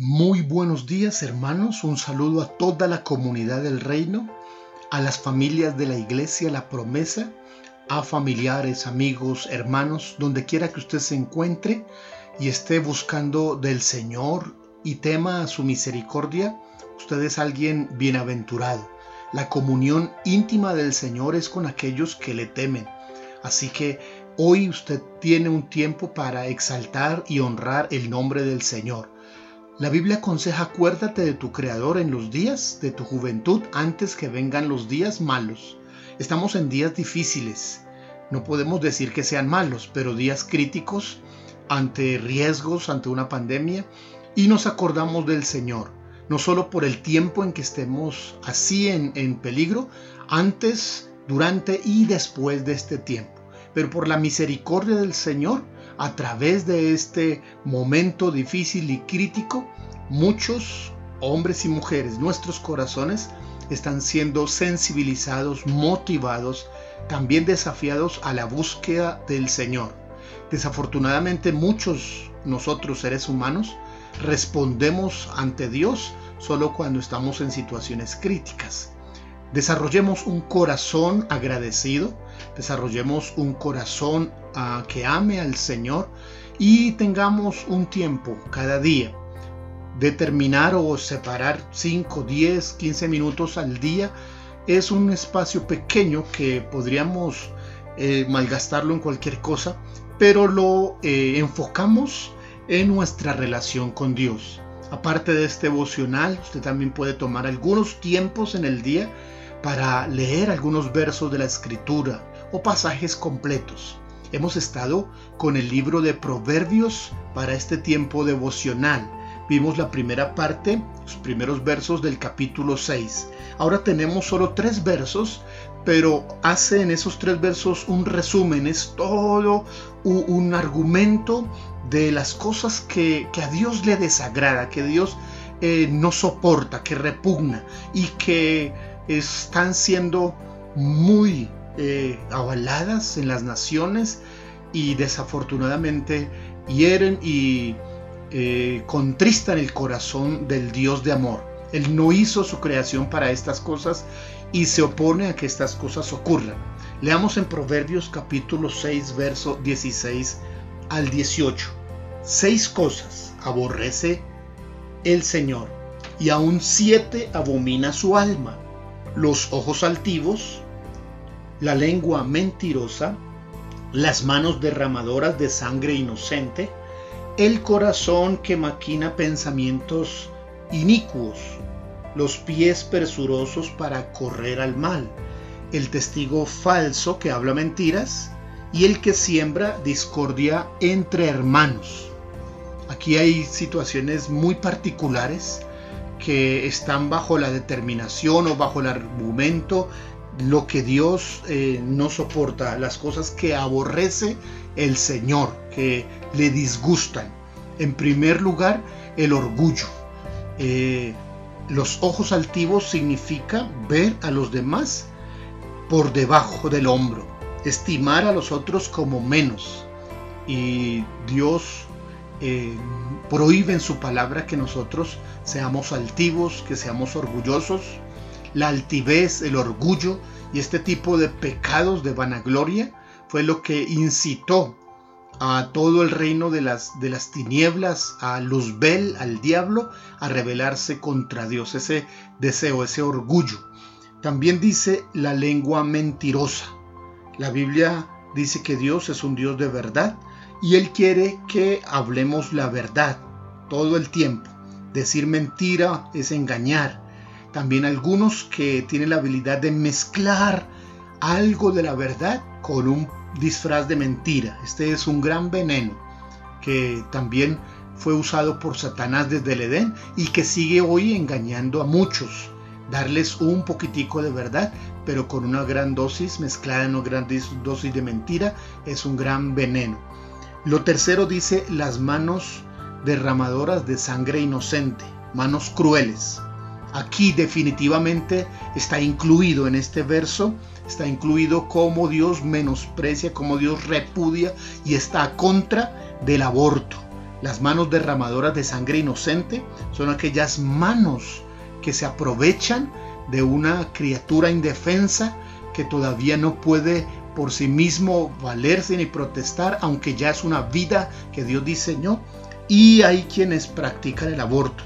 Muy buenos días hermanos, un saludo a toda la comunidad del reino, a las familias de la iglesia La Promesa, a familiares, amigos, hermanos, donde quiera que usted se encuentre y esté buscando del Señor y tema su misericordia, usted es alguien bienaventurado. La comunión íntima del Señor es con aquellos que le temen. Así que hoy usted tiene un tiempo para exaltar y honrar el nombre del Señor. La Biblia aconseja acuérdate de tu Creador en los días de tu juventud antes que vengan los días malos. Estamos en días difíciles. No podemos decir que sean malos, pero días críticos ante riesgos, ante una pandemia, y nos acordamos del Señor, no solo por el tiempo en que estemos así en, en peligro, antes, durante y después de este tiempo, pero por la misericordia del Señor, a través de este momento difícil y crítico, muchos hombres y mujeres, nuestros corazones, están siendo sensibilizados, motivados, también desafiados a la búsqueda del Señor. Desafortunadamente muchos nosotros seres humanos respondemos ante Dios solo cuando estamos en situaciones críticas. Desarrollemos un corazón agradecido, desarrollemos un corazón que ame al Señor y tengamos un tiempo cada día. Determinar o separar 5, 10, 15 minutos al día es un espacio pequeño que podríamos eh, malgastarlo en cualquier cosa, pero lo eh, enfocamos en nuestra relación con Dios. Aparte de este devocional, usted también puede tomar algunos tiempos en el día para leer algunos versos de la escritura o pasajes completos. Hemos estado con el libro de Proverbios para este tiempo devocional. Vimos la primera parte, los primeros versos del capítulo 6. Ahora tenemos solo tres versos, pero hace en esos tres versos un resumen, es todo un argumento de las cosas que, a Dios le desagrada, que Dios eh, no soporta, que repugna y que están siendo muy eh, avaladas en las naciones y desafortunadamente hieren y eh, contristan el corazón del Dios de amor. Él no hizo su creación para estas cosas y se opone a que estas cosas ocurran. Leamos en Proverbios capítulo 6, verso 16 al 18. Seis cosas aborrece el Señor y aún siete abomina su alma los ojos altivos, la lengua mentirosa, las manos derramadoras de sangre inocente, el corazón que maquina pensamientos inicuos, los pies presurosos para correr al mal, el testigo falso que habla mentiras y el que siembra discordia entre hermanos. Aquí hay situaciones muy particulares que están bajo la determinación o bajo el argumento lo que Dios eh, no soporta, las cosas que aborrece el Señor, que le disgustan. En primer lugar, el orgullo. Eh, los ojos altivos significa ver a los demás por debajo del hombro, estimar a los otros como menos. Y Dios eh, prohíbe en su palabra que nosotros seamos altivos, que seamos orgullosos. La altivez, el orgullo y este tipo de pecados de vanagloria fue lo que incitó a todo el reino de las, de las tinieblas, a Luzbel, al diablo, a rebelarse contra Dios, ese deseo, ese orgullo. También dice la lengua mentirosa. La Biblia dice que Dios es un Dios de verdad y Él quiere que hablemos la verdad todo el tiempo. Decir mentira es engañar. También algunos que tienen la habilidad de mezclar algo de la verdad con un disfraz de mentira. Este es un gran veneno que también fue usado por Satanás desde el Edén y que sigue hoy engañando a muchos. Darles un poquitico de verdad, pero con una gran dosis mezclada en una gran dosis de mentira, es un gran veneno. Lo tercero dice las manos derramadoras de sangre inocente, manos crueles. Aquí definitivamente está incluido en este verso, está incluido cómo Dios menosprecia, cómo Dios repudia y está contra del aborto. Las manos derramadoras de sangre inocente son aquellas manos que se aprovechan de una criatura indefensa que todavía no puede por sí mismo valerse ni protestar, aunque ya es una vida que Dios diseñó. Y hay quienes practican el aborto.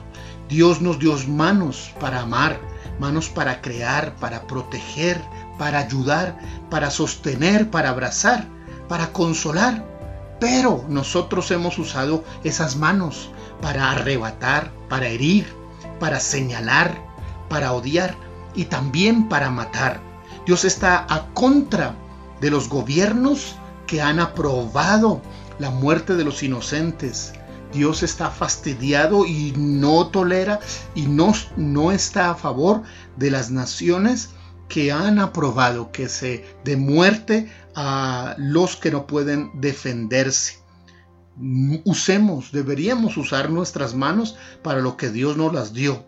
Dios nos dio manos para amar, manos para crear, para proteger, para ayudar, para sostener, para abrazar, para consolar. Pero nosotros hemos usado esas manos para arrebatar, para herir, para señalar, para odiar y también para matar. Dios está a contra de los gobiernos que han aprobado la muerte de los inocentes. Dios está fastidiado y no tolera y no, no está a favor de las naciones que han aprobado que se dé muerte a los que no pueden defenderse. Usemos, deberíamos usar nuestras manos para lo que Dios nos las dio.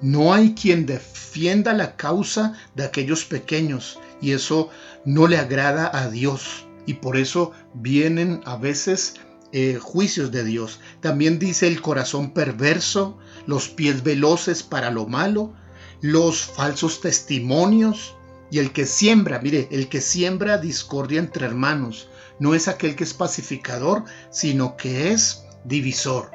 No hay quien defienda la causa de aquellos pequeños y eso no le agrada a Dios y por eso vienen a veces eh, juicios de Dios. También dice el corazón perverso, los pies veloces para lo malo, los falsos testimonios y el que siembra, mire, el que siembra discordia entre hermanos, no es aquel que es pacificador, sino que es divisor.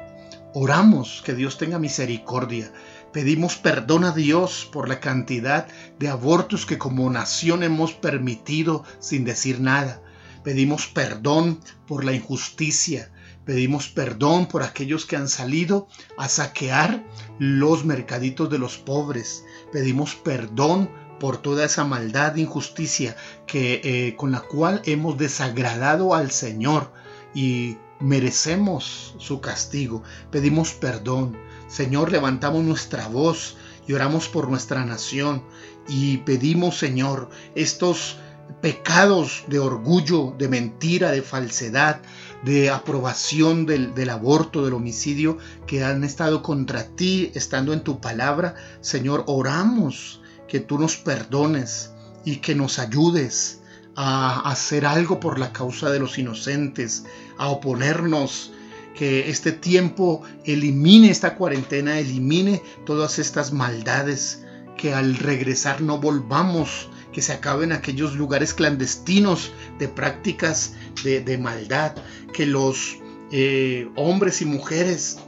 Oramos que Dios tenga misericordia. Pedimos perdón a Dios por la cantidad de abortos que como nación hemos permitido sin decir nada. Pedimos perdón por la injusticia. Pedimos perdón por aquellos que han salido a saquear los mercaditos de los pobres. Pedimos perdón por toda esa maldad e injusticia que, eh, con la cual hemos desagradado al Señor y merecemos su castigo. Pedimos perdón. Señor, levantamos nuestra voz y oramos por nuestra nación y pedimos, Señor, estos pecados de orgullo, de mentira, de falsedad, de aprobación del, aborto, del homicidio que han estado contra ti, estando en tu palabra. Señor, oramos que tú nos perdones y que nos ayudes a hacer algo por la causa de los inocentes, a oponernos, que este tiempo elimine esta cuarentena, elimine todas estas maldades, que al regresar no volvamos, que se acaben aquellos lugares clandestinos de prácticas de, maldad, que los eh, hombres y mujeres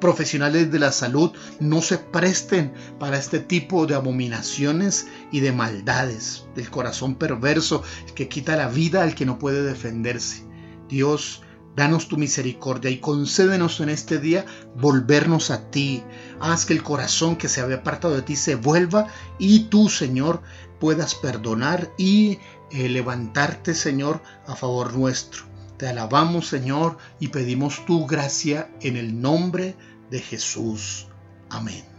profesionales de la salud no se presten para este tipo de abominaciones y de maldades del corazón perverso que quita la vida al que no puede defenderse. Dios, danos tu misericordia y concédenos en este día volvernos a ti. Haz que el corazón que se había apartado de ti se vuelva y tú, Señor, puedas perdonar y eh, levantarte, Señor, a favor nuestro. Te alabamos, Señor, y pedimos tu gracia en el nombre de Jesús. Amén.